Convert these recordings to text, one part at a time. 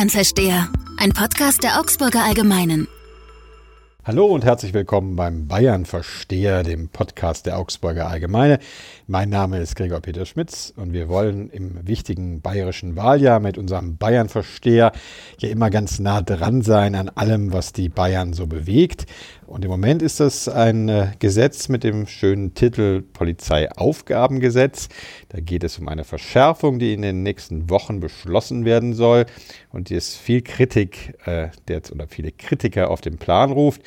Bayern-Versteher, ein Podcast der Augsburger Allgemeinen. Hallo und herzlich willkommen beim Bayern-Versteher, dem Podcast der Augsburger Allgemeine. Mein Name ist Gregor Peter Schmitz und wir wollen im wichtigen bayerischen Wahljahr mit unserem Bayern-Versteher ja immer ganz nah dran sein an allem, was die Bayern so bewegt. Und im Moment ist das ein äh, Gesetz mit dem schönen Titel Polizeiaufgabengesetz. Da geht es um eine Verschärfung, die in den nächsten Wochen beschlossen werden soll und die es viel Kritik äh, der, oder viele Kritiker auf den Plan ruft.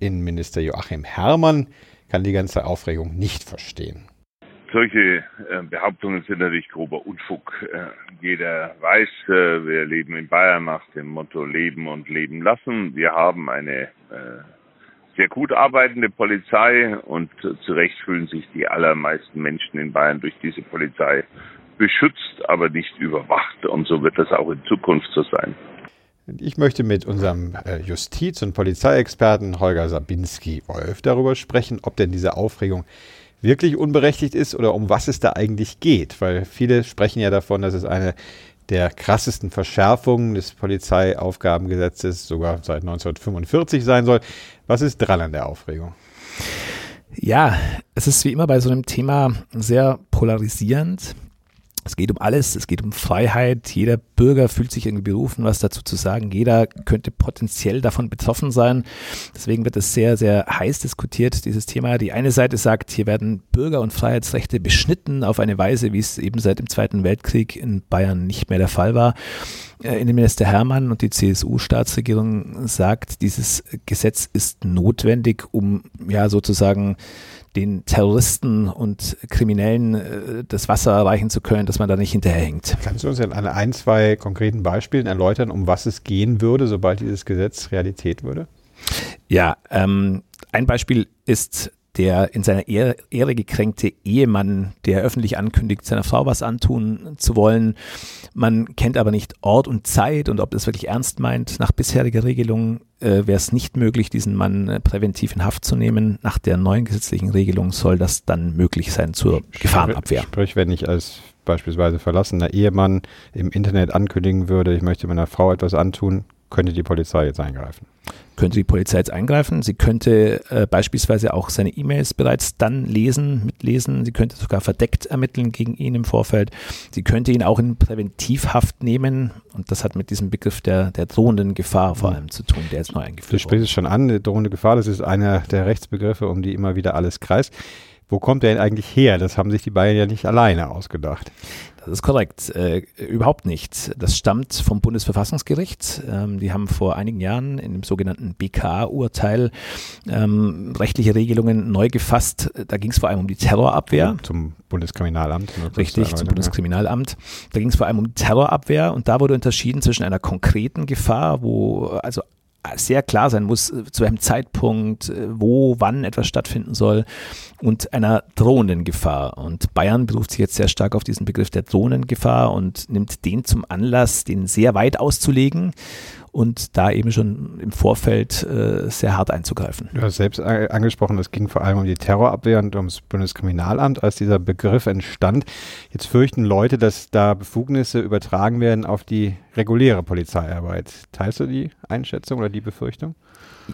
Innenminister Joachim Herrmann kann die ganze Aufregung nicht verstehen. Solche äh, Behauptungen sind natürlich grober Unfug. Äh, jeder weiß, äh, wir leben in Bayern nach dem Motto Leben und Leben lassen. Wir haben eine sehr gut arbeitende Polizei und zu Recht fühlen sich die allermeisten Menschen in Bayern durch diese Polizei beschützt, aber nicht überwacht. Und so wird das auch in Zukunft so sein. Ich möchte mit unserem äh, Justiz- und Polizeiexperten Holger Sabinski-Wolf darüber sprechen, ob denn diese Aufregung wirklich unberechtigt ist oder um was es da eigentlich geht. Weil viele sprechen ja davon, dass es eine der krassesten Verschärfungen des Polizeiaufgabengesetzes sogar seit 1945 sein soll. Was ist dran an der Aufregung? Ja, es ist wie immer bei so einem Thema sehr polarisierend. Es geht um alles, es geht um Freiheit. Jeder Bürger fühlt sich irgendwie berufen, was dazu zu sagen. Jeder könnte potenziell davon betroffen sein. Deswegen wird es sehr, sehr heiß diskutiert, dieses Thema. Die eine Seite sagt, hier werden Bürger- und Freiheitsrechte beschnitten auf eine Weise, wie es eben seit dem Zweiten Weltkrieg in Bayern nicht mehr der Fall war. Äh, Innenminister Hermann und die CSU-Staatsregierung sagt, dieses Gesetz ist notwendig, um ja sozusagen den Terroristen und Kriminellen äh, das Wasser erreichen zu können, dass man da nicht hinterherhängt. Kannst du uns an ein, zwei konkreten Beispielen erläutern, um was es gehen würde, sobald dieses Gesetz Realität würde? Ja, ähm, ein Beispiel ist der in seiner Ehre, Ehre gekränkte Ehemann, der öffentlich ankündigt, seiner Frau was antun zu wollen. Man kennt aber nicht Ort und Zeit und ob das wirklich ernst meint. Nach bisheriger Regelung äh, wäre es nicht möglich, diesen Mann äh, präventiv in Haft zu nehmen. Nach der neuen gesetzlichen Regelung soll das dann möglich sein zur Gefahrenabwehr. Sprich, wenn ich als beispielsweise verlassener Ehemann im Internet ankündigen würde, ich möchte meiner Frau etwas antun, könnte die Polizei jetzt eingreifen? Könnte die Polizei jetzt eingreifen? Sie könnte äh, beispielsweise auch seine E-Mails bereits dann lesen, mitlesen. Sie könnte sogar verdeckt ermitteln gegen ihn im Vorfeld. Sie könnte ihn auch in Präventivhaft nehmen. Und das hat mit diesem Begriff der, der drohenden Gefahr vor allem zu tun, der jetzt neu eingeführt wurde. Du sprichst es schon an, die drohende Gefahr, das ist einer der Rechtsbegriffe, um die immer wieder alles kreist. Wo kommt der denn eigentlich her? Das haben sich die Bayern ja nicht alleine ausgedacht. Das ist korrekt. Äh, überhaupt nicht. Das stammt vom Bundesverfassungsgericht. Ähm, die haben vor einigen Jahren in dem sogenannten BKA-Urteil ähm, rechtliche Regelungen neu gefasst. Da ging es vor allem um die Terrorabwehr. Zum Bundeskriminalamt. Richtig, zum Bundeskriminalamt. Da ging es vor allem um Terrorabwehr und da wurde unterschieden zwischen einer konkreten Gefahr, wo also sehr klar sein muss, äh, zu welchem Zeitpunkt, äh, wo, wann etwas stattfinden soll und einer drohenden Gefahr. Und Bayern beruft sich jetzt sehr stark auf diesen Begriff der Drohnengefahr und nimmt den zum Anlass, den sehr weit auszulegen und da eben schon im Vorfeld äh, sehr hart einzugreifen. Du hast selbst angesprochen, es ging vor allem um die Terrorabwehr und ums Bundeskriminalamt, als dieser Begriff entstand. Jetzt fürchten Leute, dass da Befugnisse übertragen werden auf die reguläre Polizeiarbeit. Teilst du die Einschätzung oder die Befürchtung?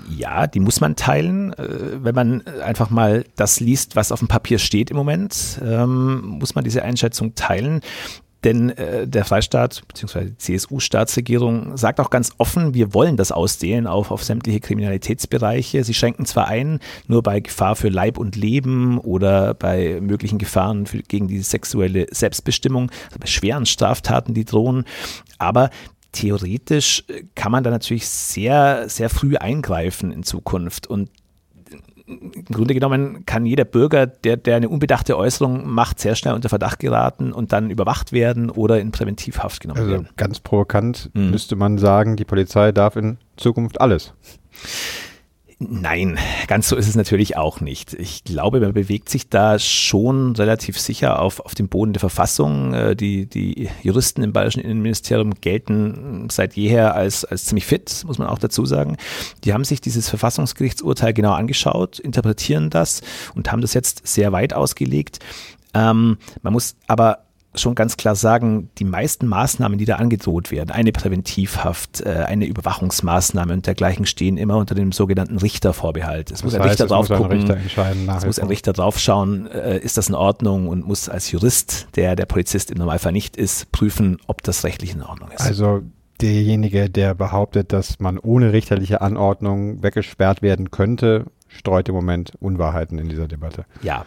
Ja, die muss man teilen. Äh, wenn man einfach mal das liest, was auf dem Papier steht im Moment, ähm, muss man diese Einschätzung teilen. Denn äh, der Freistaat bzw. die CSU-Staatsregierung sagt auch ganz offen, wir wollen das ausdehnen auf, auf sämtliche Kriminalitätsbereiche. Sie schränken zwar ein, nur bei Gefahr für Leib und Leben oder bei möglichen Gefahren für, gegen die sexuelle Selbstbestimmung, also bei schweren Straftaten, die drohen, aber theoretisch kann man da natürlich sehr, sehr früh eingreifen in Zukunft. Und im Grunde genommen kann jeder Bürger, der, der eine unbedachte Äußerung macht, sehr schnell unter Verdacht geraten und dann überwacht werden oder in Präventivhaft genommen also werden. Ganz provokant mhm. müsste man sagen, die Polizei darf in Zukunft alles. Nein, ganz so ist es natürlich auch nicht. Ich glaube, man bewegt sich da schon relativ sicher auf, auf dem Boden der Verfassung. Äh, die, die Juristen im Bayerischen Innenministerium gelten seit jeher als, als ziemlich fit, muss man auch dazu sagen. Die haben sich dieses Verfassungsgerichtsurteil genau angeschaut, interpretieren das und haben das jetzt sehr weit ausgelegt. Ähm, man muss aber schon ganz klar sagen, die meisten Maßnahmen, die da angedroht werden, eine Präventivhaft, äh, eine Überwachungsmaßnahme und dergleichen stehen immer unter dem sogenannten Richtervorbehalt. Es das muss ein Richter drauf muss gucken, Richter es muss ein Richter draufschauen, äh, ist das in Ordnung und muss als Jurist, der der Polizist im Normalfall nicht ist, prüfen, ob das rechtlich in Ordnung ist. Also derjenige, der behauptet, dass man ohne richterliche Anordnung weggesperrt werden könnte, streut im Moment Unwahrheiten in dieser Debatte. Ja,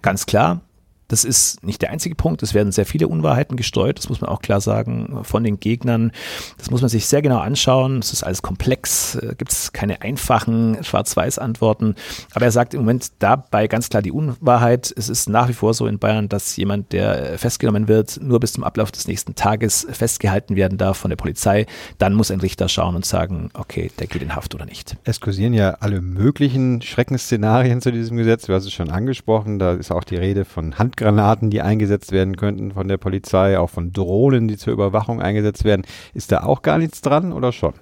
ganz klar. Das ist nicht der einzige Punkt. Es werden sehr viele Unwahrheiten gestreut. Das muss man auch klar sagen von den Gegnern. Das muss man sich sehr genau anschauen. Es ist alles komplex. Äh, Gibt es keine einfachen Schwarz-Weiß-Antworten. Aber er sagt im Moment dabei ganz klar die Unwahrheit. Es ist nach wie vor so in Bayern, dass jemand, der festgenommen wird, nur bis zum Ablauf des nächsten Tages festgehalten werden darf von der Polizei. Dann muss ein Richter schauen und sagen, okay, der geht in Haft oder nicht. Es kursieren ja alle möglichen Schreckensszenarien zu diesem Gesetz. Du hast es schon angesprochen. Da ist auch die Rede von Handgreiflichkeit Handgranaten, die eingesetzt werden könnten von der Polizei, auch von Drohnen, die zur Überwachung eingesetzt werden. Ist da auch gar nichts dran oder schon?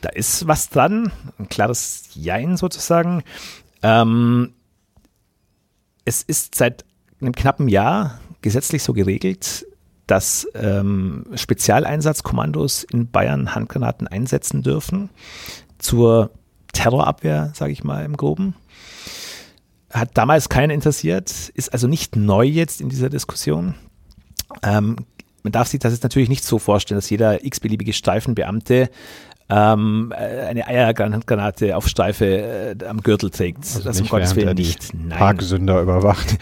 Da ist was dran, ein klares Jein sozusagen. Ähm, es ist seit einem knappen Jahr gesetzlich so geregelt, dass ähm, Spezialeinsatzkommandos in Bayern Handgranaten einsetzen dürfen zur Terrorabwehr, sage ich mal im Groben hat damals keinen interessiert, ist also nicht neu jetzt in dieser Diskussion. Ähm, man darf sich das jetzt natürlich nicht so vorstellen, dass jeder x-beliebige Streifenbeamte ähm, äh, eine Eiergranate auf Streife äh, am Gürtel trägt. Also das um Gottes Willen nicht. Nein. Parksünder überwacht.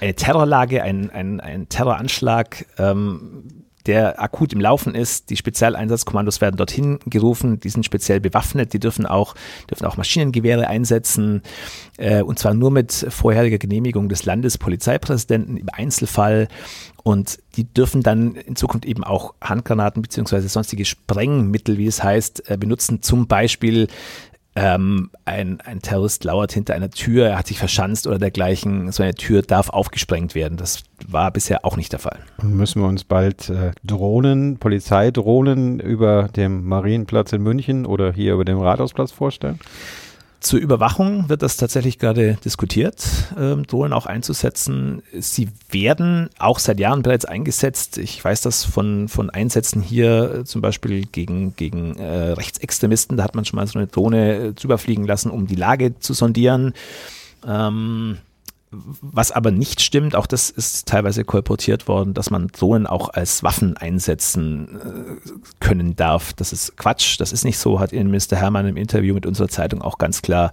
Eine Terrorlage, ein, ein, ein Terroranschlag ähm, der akut im Laufen ist. Die Spezialeinsatzkommandos werden dorthin gerufen, die sind speziell bewaffnet, die dürfen auch, dürfen auch Maschinengewehre einsetzen, äh, und zwar nur mit vorheriger Genehmigung des Landespolizeipräsidenten im Einzelfall. Und die dürfen dann in Zukunft eben auch Handgranaten beziehungsweise sonstige Sprengmittel, wie es heißt, äh, benutzen. Zum Beispiel ähm, ein, ein Terrorist lauert hinter einer Tür, er hat sich verschanzt oder dergleichen. So eine Tür darf aufgesprengt werden. Das war bisher auch nicht der Fall. Müssen wir uns bald äh, Drohnen, Polizeidrohnen über dem Marienplatz in München oder hier über dem Rathausplatz vorstellen? Zur Überwachung wird das tatsächlich gerade diskutiert, ähm, Drohnen auch einzusetzen. Sie werden auch seit Jahren bereits eingesetzt. Ich weiß das von, von Einsätzen hier äh, zum Beispiel gegen, gegen äh, Rechtsextremisten. Da hat man schon mal so eine Drohne äh, drüber fliegen lassen, um die Lage zu sondieren. Ähm, was aber nicht stimmt, auch das ist teilweise kolportiert worden, dass man Drohnen auch als Waffen einsetzen äh, können darf. Das ist Quatsch, das ist nicht so, hat Innenminister Hermann im Interview mit unserer Zeitung auch ganz klar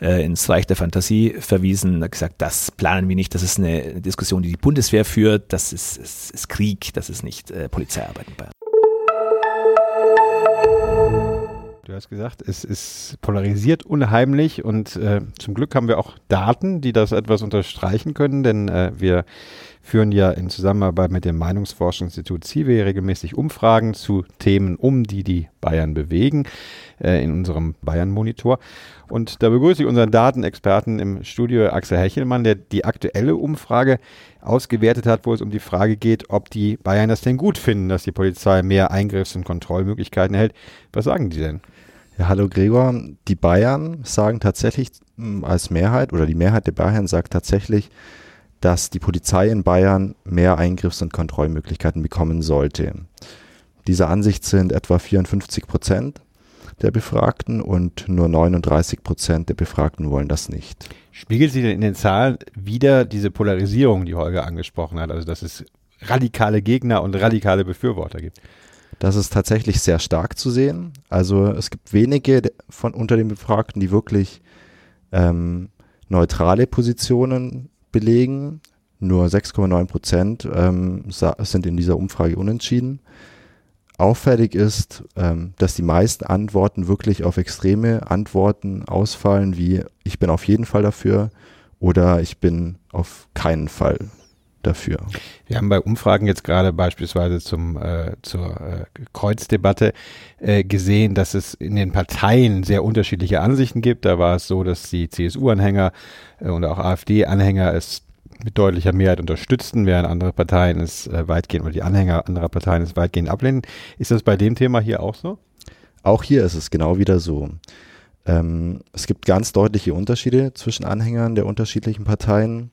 äh, ins Reich der Fantasie verwiesen, hat gesagt, das planen wir nicht, das ist eine Diskussion, die die Bundeswehr führt, das ist, ist, ist Krieg, das ist nicht äh, Polizeiarbeit in Bayern. Du hast gesagt, es ist polarisiert unheimlich und äh, zum Glück haben wir auch Daten, die das etwas unterstreichen können, denn äh, wir führen ja in Zusammenarbeit mit dem Meinungsforschungsinstitut CIVE regelmäßig Umfragen zu Themen um, die die Bayern bewegen, äh, in unserem Bayern-Monitor. Und da begrüße ich unseren Datenexperten im Studio, Axel Hechelmann, der die aktuelle Umfrage ausgewertet hat, wo es um die Frage geht, ob die Bayern das denn gut finden, dass die Polizei mehr Eingriffs- und Kontrollmöglichkeiten erhält. Was sagen die denn? Ja, hallo Gregor. Die Bayern sagen tatsächlich hm, als Mehrheit oder die Mehrheit der Bayern sagt tatsächlich, dass die Polizei in Bayern mehr Eingriffs- und Kontrollmöglichkeiten bekommen sollte. Dieser Ansicht sind etwa 54 Prozent der Befragten und nur 39 Prozent der Befragten wollen das nicht. Spiegelt sich denn in den Zahlen wieder diese Polarisierung, die Holger angesprochen hat, also dass es radikale Gegner und radikale Befürworter gibt? Das ist tatsächlich sehr stark zu sehen. Also es gibt wenige von unter den Befragten, die wirklich ähm, neutrale Positionen belegen. Nur 6,9 Prozent ähm, sind in dieser Umfrage unentschieden. Auffällig ist, ähm, dass die meisten Antworten wirklich auf extreme Antworten ausfallen, wie ich bin auf jeden Fall dafür oder ich bin auf keinen Fall dafür. Wir haben bei Umfragen jetzt gerade beispielsweise zum, äh, zur äh, Kreuzdebatte äh, gesehen, dass es in den Parteien sehr unterschiedliche Ansichten gibt. Da war es so, dass die CSU-Anhänger äh, und auch AfD-Anhänger es mit deutlicher Mehrheit unterstützten, während andere Parteien es äh, weitgehend oder die Anhänger anderer Parteien es weitgehend ablehnen. Ist das bei dem Thema hier auch so? Auch hier ist es genau wieder so. Ähm, es gibt ganz deutliche Unterschiede zwischen Anhängern der unterschiedlichen Parteien.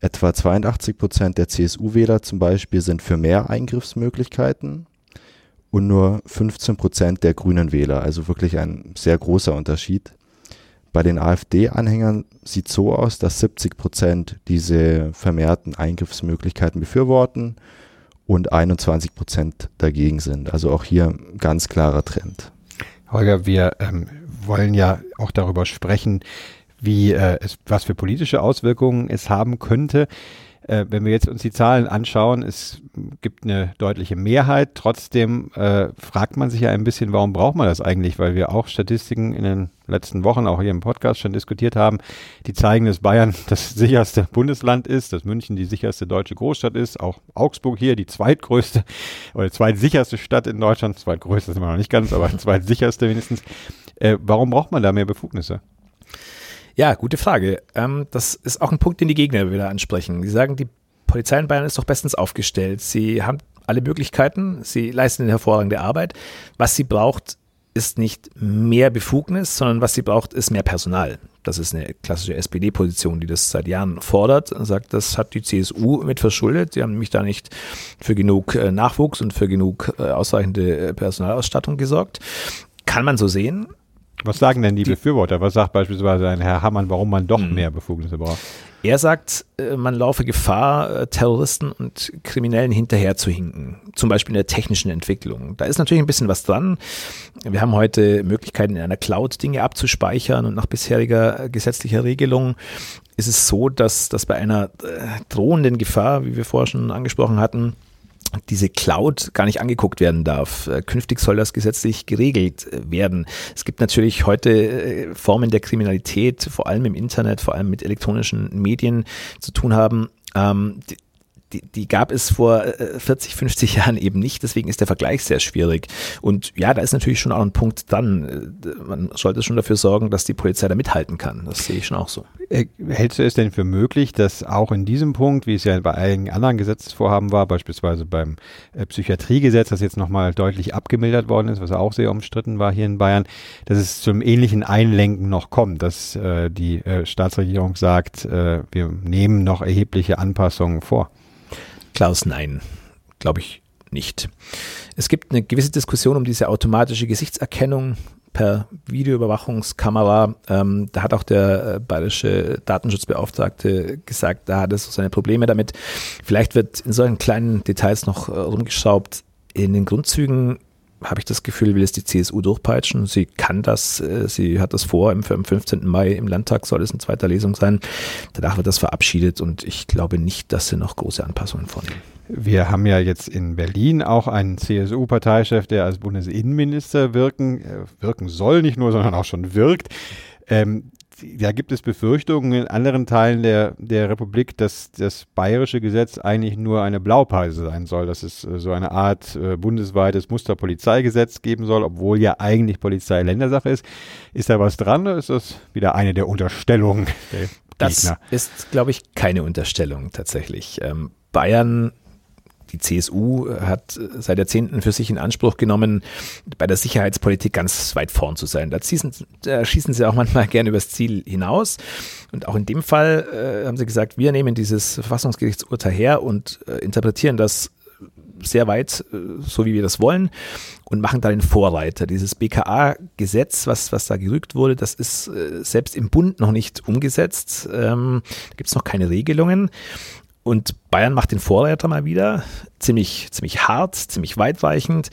Etwa 82 Prozent der CSU-Wähler zum Beispiel sind für mehr Eingriffsmöglichkeiten und nur 15 Prozent der grünen Wähler, also wirklich ein sehr großer Unterschied. Bei den AfD-Anhängern sieht es so aus, dass 70 Prozent diese vermehrten Eingriffsmöglichkeiten befürworten und 21 Prozent dagegen sind. Also auch hier ganz klarer Trend. Holger, wir ähm, wollen ja auch darüber sprechen, wie äh, es, was für politische Auswirkungen es haben könnte. Äh, wenn wir jetzt uns die Zahlen anschauen, es gibt eine deutliche Mehrheit. Trotzdem äh, fragt man sich ja ein bisschen, warum braucht man das eigentlich? Weil wir auch Statistiken in den letzten Wochen, auch hier im Podcast schon diskutiert haben, die zeigen, dass Bayern das sicherste Bundesland ist, dass München die sicherste deutsche Großstadt ist, auch Augsburg hier die zweitgrößte oder zweitsicherste Stadt in Deutschland. Zweitgrößte ist immer noch nicht ganz, aber zweitsicherste wenigstens. Äh, warum braucht man da mehr Befugnisse? Ja, gute Frage. Ähm, das ist auch ein Punkt, den die Gegner wieder ansprechen. Die sagen, die Polizei in Bayern ist doch bestens aufgestellt. Sie haben alle Möglichkeiten, sie leisten eine hervorragende Arbeit. Was sie braucht, ist nicht mehr Befugnis, sondern was sie braucht, ist mehr Personal. Das ist eine klassische SPD-Position, die das seit Jahren fordert und sagt, das hat die CSU mit verschuldet. Sie haben nämlich da nicht für genug äh, Nachwuchs und für genug äh, ausreichende äh, Personalausstattung gesorgt. Kann man so sehen. Was sagen denn die, die, Befürworter? Was sagt beispielsweise ein Herr Hammann, warum man doch hm. mehr Befugnisse braucht? Er sagt, äh, man laufe Gefahr, äh, Terroristen und Kriminellen hinterher zu hinken. Zum Beispiel in der technischen Entwicklung. Da ist natürlich ein bisschen was dran. Wir haben heute Möglichkeiten, in einer Cloud Dinge abzuspeichern und nach bisheriger gesetzlicher Regelung ist es so, dass, dass bei einer äh, drohenden Gefahr, wie wir vorher schon angesprochen hatten, diese Cloud gar nicht angeguckt werden darf. Äh, künftig soll das gesetzlich geregelt äh, werden. Es gibt natürlich heute äh, Formen der Kriminalität, vor allem im Internet, vor allem mit elektronischen Medien zu tun haben. Ähm, die, die gab es vor 40, äh, 50 Jahren eben nicht, deswegen ist der Vergleich sehr schwierig. Und ja, da ist natürlich schon auch ein Punkt dran. Äh, man sollte schon dafür sorgen, dass die Polizei da mithalten kann. Das sehe ich schon auch so. Äh, hältst du es denn für möglich, dass auch in diesem Punkt, wie es ja bei einigen anderen Gesetzesvorhaben war, beispielsweise beim Psychiatriegesetz, das jetzt nochmal deutlich abgemildert worden ist, was auch sehr umstritten war hier in Bayern, dass es zum ähnlichen Einlenken noch kommt, dass äh, die äh, Staatsregierung sagt, äh, wir nehmen noch erhebliche Anpassungen vor? Klaus, nein, glaube ich nicht. Es gibt eine gewisse Diskussion um diese automatische Gesichtserkennung per Videoüberwachungskamera. Ähm, da hat auch der äh, bayerische Datenschutzbeauftragte gesagt, da hat es so seine Probleme damit. Vielleicht wird in solchen kleinen Details noch äh, rumgeschraubt. In den Grundzügen habe ich das Gefühl, will es die CSU durchpeitschen. Sie kann das, äh, sie hat das vor, am 15. Mai im Landtag soll es in zweiter Lesung sein. Danach wird das verabschiedet und ich glaube nicht, dass sie noch große Anpassungen vornehmen. Wir haben ja jetzt in Berlin auch einen CSU-Parteichef, der als Bundesinnenminister wirken, äh, wirken soll, nicht nur, sondern auch schon wirkt. Ähm, da gibt es Befürchtungen in anderen Teilen der, der Republik, dass das bayerische Gesetz eigentlich nur eine Blaupause sein soll, dass es äh, so eine Art äh, bundesweites Musterpolizeigesetz geben soll, obwohl ja eigentlich Polizei Ländersache ist. Ist da was dran oder ist das wieder eine der Unterstellungen der Das Gegner? ist, glaube ich, keine Unterstellung tatsächlich. Ähm, Bayern die CSU hat seit Jahrzehnten für sich in Anspruch genommen, bei der Sicherheitspolitik ganz weit vorn zu sein. Da, schießen, da schießen sie auch manchmal gerne übers Ziel hinaus. Und auch in dem Fall äh, haben sie gesagt, wir nehmen dieses Verfassungsgerichtsurteil her und äh, interpretieren das sehr weit, äh, so wie wir das wollen, und machen da den Vorreiter. Dieses BKA-Gesetz, was, was da gerügt wurde, das ist äh, selbst im Bund noch nicht umgesetzt. Ähm, da gibt es noch keine Regelungen. Und Bayern macht den Vorreiter mal wieder, ziemlich, ziemlich hart, ziemlich weitreichend.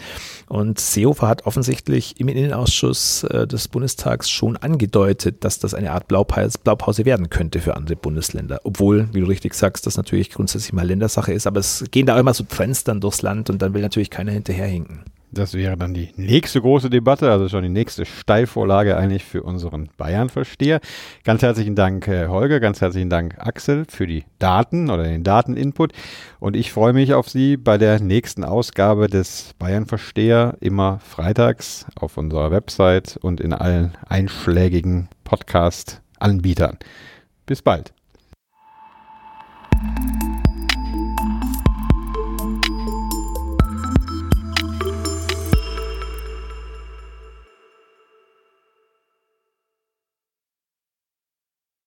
Und Seehofer hat offensichtlich im Innenausschuss äh, des Bundestags schon angedeutet, dass das eine Art Blaupause, Blaupause werden könnte für andere Bundesländer. Obwohl, wie du richtig sagst, das natürlich grundsätzlich mal Ländersache ist. Aber es gehen da immer so Trends dann durchs Land und dann will natürlich keiner hinterherhinken. Das wäre dann die nächste große Debatte, also schon die nächste Steilvorlage eigentlich für unseren Bayern-Versteher. Ganz herzlichen Dank, äh, Holger, ganz herzlichen Dank, Axel, für die Daten oder den Dateninput. Und ich freue mich auf Sie bei der nächsten Ausgabe des Bayern-Versteher, immer freitags auf unserer Website und in allen einschlägigen Podcast-Anbietern. Bis bald.